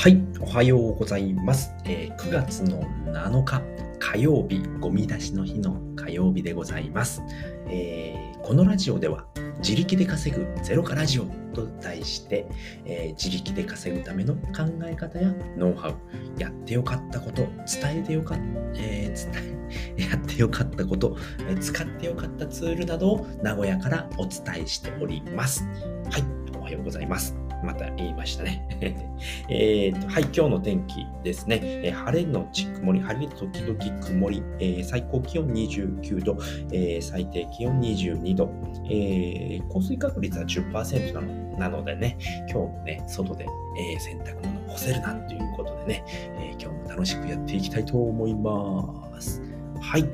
はい、おはようございます。えー、9月の7日火曜日、ゴミ出しの日の火曜日でございます。えー、このラジオでは自力で稼ぐゼロカラジオと題して、えー、自力で稼ぐための考え方やノウハウ、やってよかったこと、伝えてよかった、えー、伝え、やってよかったこと、えー、使ってよかったツールなどを名古屋からお伝えしております。はい、おはようございます。また言いましたね。えと、はい、今日の天気ですね。えー、晴れのち曇り、晴れ時々曇り、えー、最高気温29度、えー、最低気温22度、え降水確率は10%なのなのでね、今日もね、外で、え洗濯物干せるなということでね、え今日も楽しくやっていきたいと思います。はい。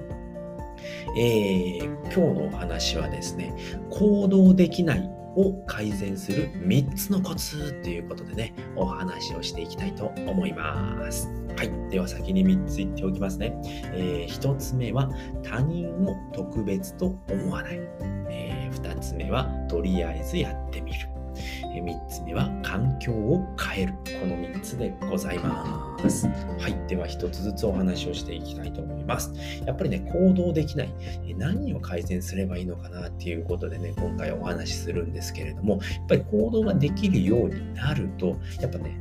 えー、今日のお話はですね、行動できないを改善する3つのコツということでね、お話をしていきたいと思います。はい。では先に3つ言っておきますね。えー、1つ目は他人を特別と思わない。えー、2つ目はとりあえずやってみる。3つ目は環境を変える。この3つでございます。はい。では1つずつお話をしていきたいと思います。やっぱりね、行動できない。何を改善すればいいのかなっていうことでね、今回お話しするんですけれども、やっぱり行動ができるようになると、やっぱね、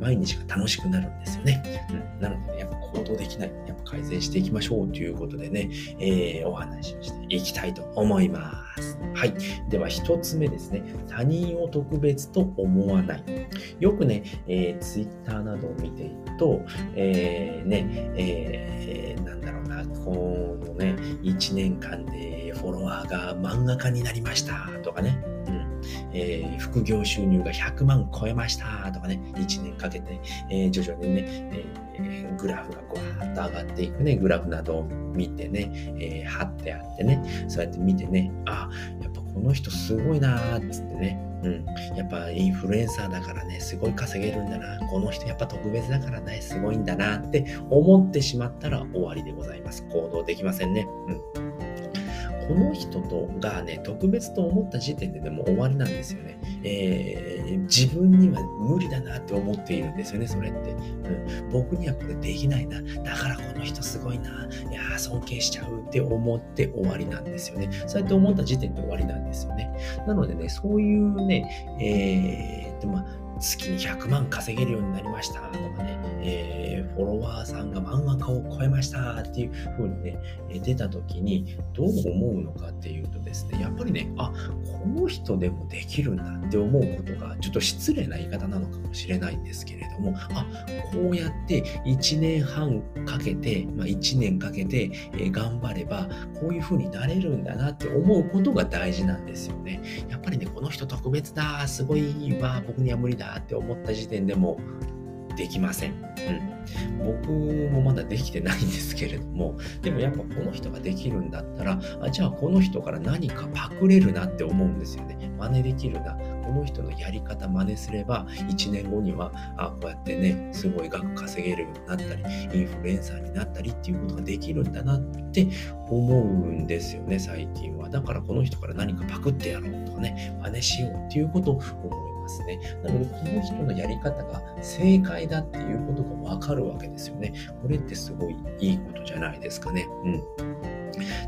毎日が楽しくなるんですよね。うん、なのでね、やっぱ行動できない。やっぱ改善していきましょうということでね、えー、お話をしていきたいと思います。はい。では1つ目ですね。他人を特別と思わない。よくね、えー、Twitter などを見ていると、えー、ね、えー、なんだろうな、このね、1年間でフォロワーが漫画家になりましたとかね、うん。えー、副業収入が100万超えましたとかね、1年かけて、えー、徐々にね、えー、グラフがこうわっと上がっていくね、グラフなどを見てね、え貼ってあってね、そうやって見てね、あ、やっぱこの人すごいなーっつってね、うん。やっぱインフルエンサーだからね、すごい稼げるんだな。この人やっぱ特別だからね、すごいんだなって思ってしまったら終わりでございます。行動できませんね。うん。この人とがね、特別と思った時点ででも終わりなんですよね。えー、自分には無理だなって思っているんですよね、それって。うん、僕にはこれできないな。だからこの人すごいな。いやー、尊敬しちゃうって思って終わりなんですよね。そうやって思った時点で終わりなんですよね。なのでね、そういうね、えー、と、まあ、月に100万稼げるようになりましたとかね、えー、フォロワーさんが漫画家を超えましたっていう風にね、出た時にどう思うのかっていうとですね、やっぱりね、あ、この人でもできるんだって思うことがちょっと失礼な言い方なのかもしれないんですけれども、あ、こうやって1年半かけて、まあ、1年かけて、頑張れば、こういう風になれるんだなって思うことが大事なんですよね。やっぱりね、この人特別だ、すごいわ、僕には無理だだって思った時点でもできません。うん。僕もまだできてないんですけれども、でもやっぱこの人ができるんだったら、あじゃあこの人から何かパクれるなって思うんですよね。真似できるな。この人のやり方真似すれば、1年後には、あこうやってね、すごい額稼げるようになったり、インフルエンサーになったりっていうことができるんだなって思うんですよね、最近は。だからこの人から何かパクってやろうとかね、真似しようっていうことを思ますね。なので、この人のやり方が正解だっていうことがわかるわけですよね。これってすごいいいことじゃないですかね。うん。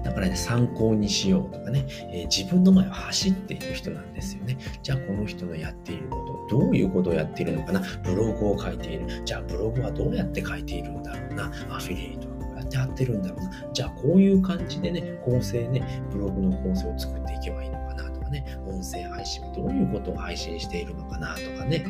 だからね、参考にしようとかね、えー、自分の前を走っている人なんですよね。じゃあ、この人のやっていること、どういうことをやっているのかなブログを書いている。じゃあ、ブログはどうやって書いているんだろうなアフィリエイトはどうやってやってるんだろうなじゃあ、こういう感じでね、構成ね、ブログの構成を作っていけばいいのかね、音声配信、どういうことを配信しているのかなとかね、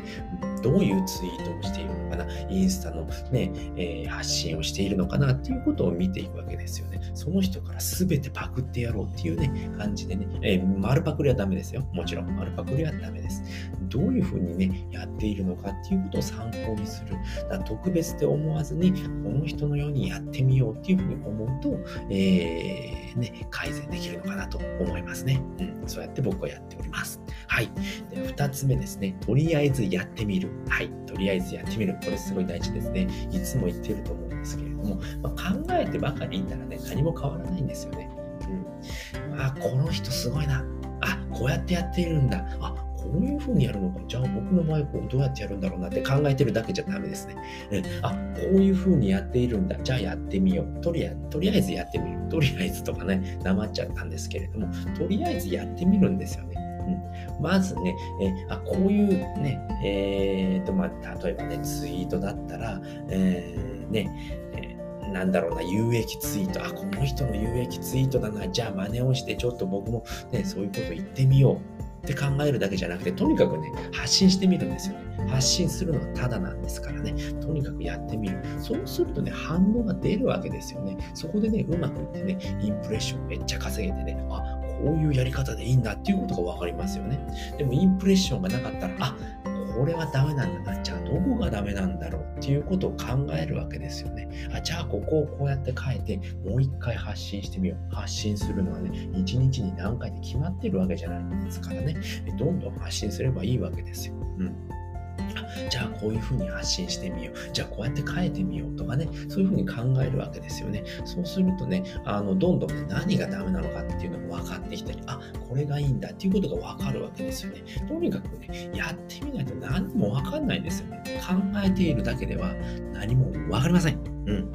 どういうツイートをしているのかな、インスタのね、えー、発信をしているのかなっていうことを見ていくわけですよね。その人から全てパクってやろうっていうね、感じでね、えー、丸パクリはダメですよ。もちろん、丸パクリはダメです。どういうふうにね、やっているのかっていうことを参考にする。だ特別って思わずに、この人のようにやってみようっていうふうに思うと、えー、ね、改善できるのかなと思いますね。うん、そうやって僕はやっております。はい。で、二つ目ですね。とりあえずやってみる。はい。とりあえずやってみる。これすごい大事ですね。いつも言ってると思うんですけれども、まあ、考えてばかりいたらね、何も変わらないんですよね。うん。あ、この人すごいな。あ、こうやってやっているんだ。あ、こういうふうにやるのか。じゃあ僕の場合こうどうやってやるんだろうなって考えてるだけじゃダメですね。うん、あ、こういうふうにやっているんだ。じゃあやってみよう。とりあえず、やってみる。とりあえずとかね、なまっちゃったんですけれども、とりあえずやってみるんですよね。うん、まずね、えあこういうね、えーとまあ、例えばね、ツイートだったら、えー、ね、なんだろうな、有益ツイート。あ、この人の有益ツイートだな。じゃあ真似をして、ちょっと僕もね、そういうこと言ってみよう。って考えるだけじゃなくて、とにかくね、発信してみるんですよね。発信するのはただなんですからね。とにかくやってみる。そうするとね、反応が出るわけですよね。そこでね、うまくいってね、インプレッションめっちゃ稼げてね、あ、こういうやり方でいいんだっていうことが分かりますよね。でもインプレッションがなかったら、あ、これはダメなんだな。じゃあどこがダメなんだろうっていうことを考えるわけですよね。あじゃあここをこうやって変えてもう一回発信してみよう。発信するのはね、一日に何回で決まってるわけじゃないですからね。どんどん発信すればいいわけですよ。うんじゃあこういうふうに発信してみよう。じゃあこうやって変えてみようとかね、そういうふうに考えるわけですよね。そうするとね、あのどんどんね、何がダメなのかっていうのが分かってきたり、あ、これがいいんだっていうことが分かるわけですよね。とにかくね、やってみないと何も分かんないんですよね。考えているだけでは何も分かりません。うん。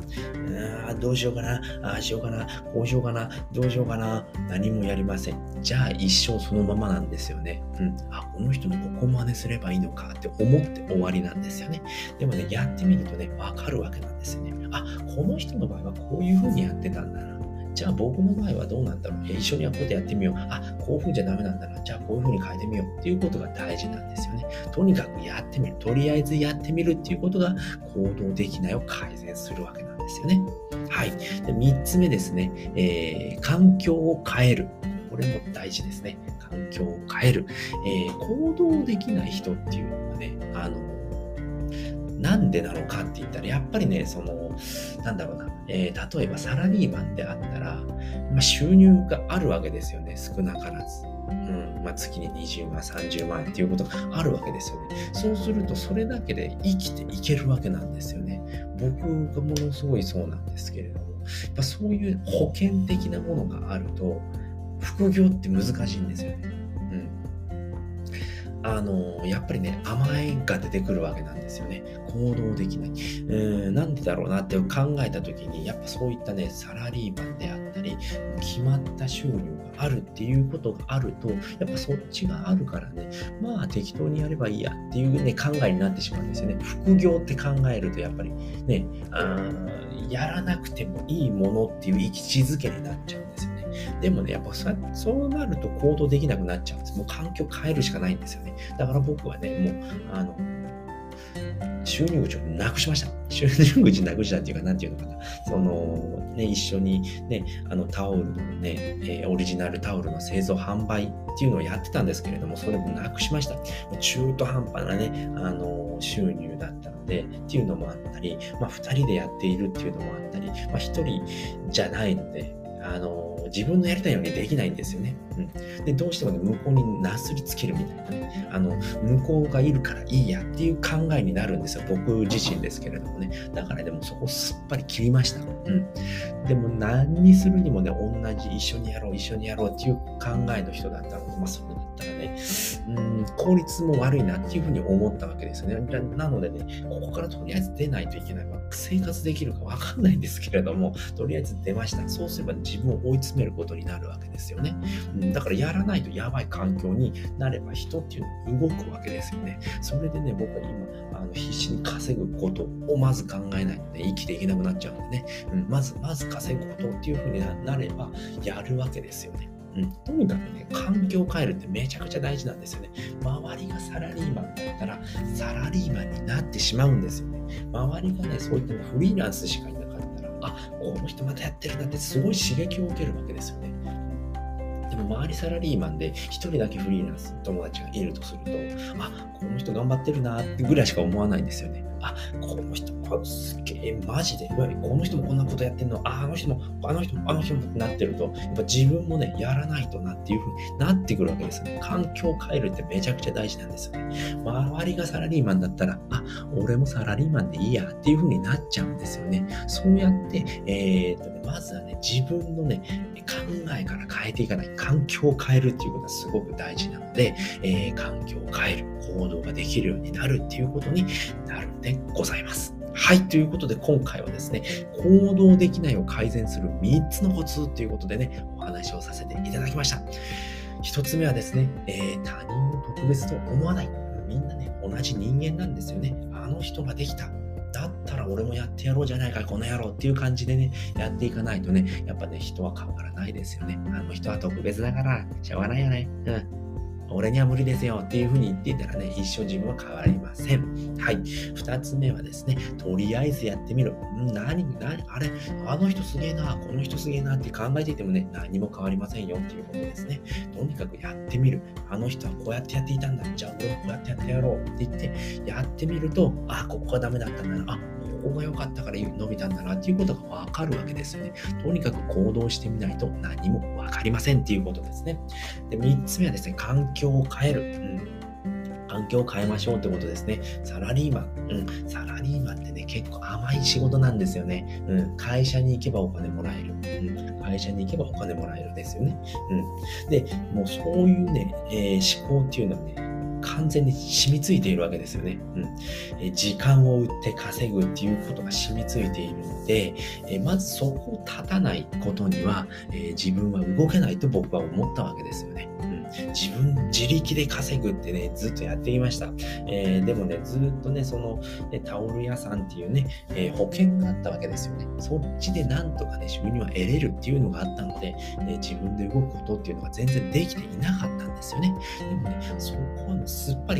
あどうしようかな、ああしようかな、こうしようかな、どうしようかな、何もやりません。じゃあ一生そのままなんですよね。うん。あ、この人のここ真似すればいいのかって思って終わりなんですよね。でもね、やってみるとね、わかるわけなんですよね。あ、この人の場合はこういうふうにやってたんだな。じゃあ僕の場合はどうなんだろう。一緒にこうやってやってみよう。あ、こういう風じゃダメなんだな。じゃあこういう風に変えてみようっていうことが大事なんですね。とにかくやってみる。とりあえずやってみるっていうことが行動できないを改善するわけなんですよね。はい。で3つ目ですね、えー、環境を変える。これも大事ですね。環境を変える。えー、行動できない人っていうのはね、あの、なんでなのかって言ったら、やっぱりね、その、なんだろうな、えー、例えばサラリーマンであったら、まあ、収入があるわけですよね、少なからず。うんまあ、月に20万、30万っていうことがあるわけですよね。そうすると、それだけで生きていけるわけなんですよね。僕がものすごいそうなんですけれども、やっぱそういう保険的なものがあると、副業って難しいんですよね。あの、やっぱりね、甘えが出てくるわけなんですよね。行動できない。うん、なんでだろうなって考えた時に、やっぱそういったね、サラリーマンであったり、決まった収入があるっていうことがあると、やっぱそっちがあるからね、まあ適当にやればいいやっていうね、考えになってしまうんですよね。副業って考えると、やっぱりね、あやらなくてもいいものっていう位置づけになっちゃうで。もね、やっぱそうなると行動できなくなっちゃうんです。もう環境変えるしかないんですよね。だから僕はね、もう、あの、収入口をなくしました。収入口なくしたっていうか、なんていうのかな。その、ね、一緒にね、あのタオルのね、えー、オリジナルタオルの製造販売っていうのをやってたんですけれども、それもなくしました。中途半端なね、あの、収入だったので、っていうのもあったり、まあ、二人でやっているっていうのもあったり、まあ、一人じゃないので、あの、自分のやりたいようにできないんですよね。うん。で、どうしてもね、向こうになすりつけるみたいなね、あの、向こうがいるからいいやっていう考えになるんですよ。僕自身ですけれどもね。だからでもそこすっぱり切りました。うん。でも何にするにもね、同じ一緒にやろう、一緒にやろうっていう考えの人だったので、まあそれったらね、うん、効率も悪いなっていうふうに思ったわけですよね。なのでね、ここからとりあえず出ないといけない。まあ、生活できるかわかんないんですけれども、とりあえず出ました。そうすれば自分を追い詰めることになるわけですよね。うん、だからやらないとやばい環境になれば人っていうのは動くわけですよね。それでね、僕は今、あの必死に稼ぐことをまず考えないとね、生きていけなくなっちゃうんでね、うん、まず、まず稼ぐことっていうふうになればやるわけですよね。うん、とにかくね、環境を変えるってめちゃくちゃ大事なんですよね。周りがサラリーマンだったら、サラリーマンになってしまうんですよね。周りがね、そういったフリーランスしかいなかったら、あ、この人またやってるなってすごい刺激を受けるわけですよね。でも周りサラリーマンで1人だけフリーランス友達がいるとすると、あ、この人頑張ってるなってぐらいしか思わないんですよね。あ、この人こ、すげえ、マジで、この人もこんなことやってんの、あ、あの人も、あの人も、あの人もってなってると、やっぱ自分もね、やらないとなっていう風になってくるわけですよね。環境を変えるってめちゃくちゃ大事なんですよね。周りがサラリーマンだったら、あ、俺もサラリーマンでいいやっていう風になっちゃうんですよね。そうやって、えー、っとね、まずはね、自分のね、考えから変えていかない。環境を変えるっていうことはすごく大事なので、えー、環境を変える、行動ができるようになるっていうことになるんでございます。はい。ということで、今回はですね、行動できないを改善する3つのコツということでね、お話をさせていただきました。1つ目はですね、えー、他人を特別と思わない。みんなね、同じ人間なんですよね。あの人ができた。だったら俺もやってやろうじゃないか、この野郎っていう感じでね、やっていかないとね、やっぱね、人は変わらないですよね。あの人は特別だから、しょうがないよね。うん。俺には無理ですよっていうふうに言っていたらね、一生自分は変わりません。はい。二つ目はですね、とりあえずやってみる。何、何、あれ、あの人すげえな、この人すげえなって考えていてもね、何も変わりませんよっていうことですね。とにかくやってみる。あの人はこうやってやっていたんだ。じゃあ俺もこうやってやってやろうって言って、やってみると、あ、ここがダメだったんだな。あ、ここが良かったから伸びたんだなっていうことがわかるわけですよね。とにかく行動してみないと何もわかりませんっていうことですね。で、3つ目はですね、環境を変える。うん環境を変えましょうってことですね。サラリーマン。うん。サラリーマンってね、結構甘い仕事なんですよね。うん。会社に行けばお金もらえる。うん。会社に行けばお金もらえるですよね。うん。で、もうそういうね、えー、思考っていうのはね、完全に染みついているわけですよね。うん、時間を売って稼ぐっていうことが染みついているので、まずそこを立たないことには、自分は動けないと僕は思ったわけですよね。自分、自力で稼ぐってね、ずっとやっていました。えー、でもね、ずっとね、その、ね、タオル屋さんっていうね、えー、保険があったわけですよね。そっちでなんとかね、収入は得れるっていうのがあったので、ね、自分で動くことっていうのが全然できていなかったんですよね。でもね、そ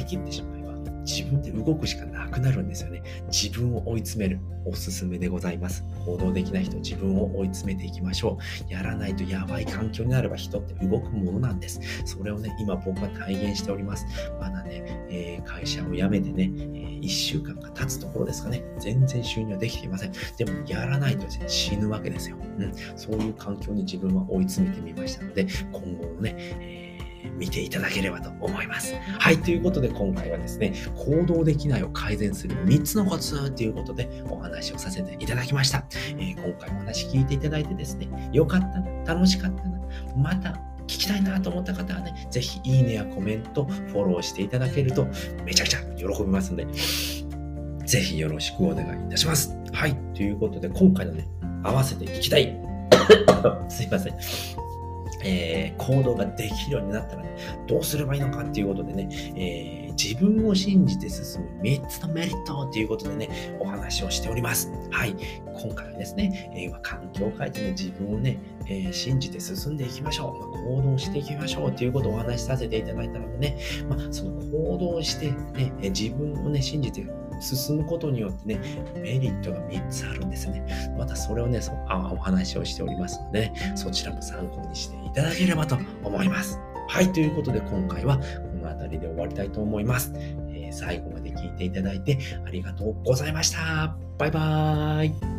り切ってしまえば、自分で動くしかなくなるんですよね。自分を追い詰める。おすすめでございます。行動できない人、自分を追い詰めていきましょう。やらないとやばい環境になれば人って動くものなんです。それをね、今僕は体現しております。まだね、えー、会社を辞めてね、えー、1週間が経つところですかね。全然収入はできていません。でも、やらないと、ね、死ぬわけですよ。うん。そういう環境に自分は追い詰めてみましたので、今後のね、えー見ていただければと思います。はい、ということで今回はですね、行動できないを改善する3つのコツということでお話をさせていただきました。えー、今回お話聞いていただいてですね、よかったな、楽しかったな、また聞きたいなと思った方はね、ぜひいいねやコメント、フォローしていただけるとめちゃくちゃ喜びますので、ぜひよろしくお願いいたします。はい、ということで今回のね、合わせて聞きたい。すいません。えー、行動ができるようになったらね、どうすればいいのかっていうことでね、えー、自分を信じて進む3つのメリットということでね、お話をしております。はい。今回はですね、えー、環境を変えてね、自分をね、えー、信じて進んでいきましょう。まあ、行動していきましょうということをお話しさせていただいたのでね、まあ、その行動してね、自分をね、信じて進むことによってね、メリットが3つあるんですね。またそれをね、そあお話をしておりますので、ね、そちらも参考にしてただければと思います。はい、ということで今回はこの辺りで終わりたいと思います。えー、最後まで聞いていただいてありがとうございました。バイバーイ。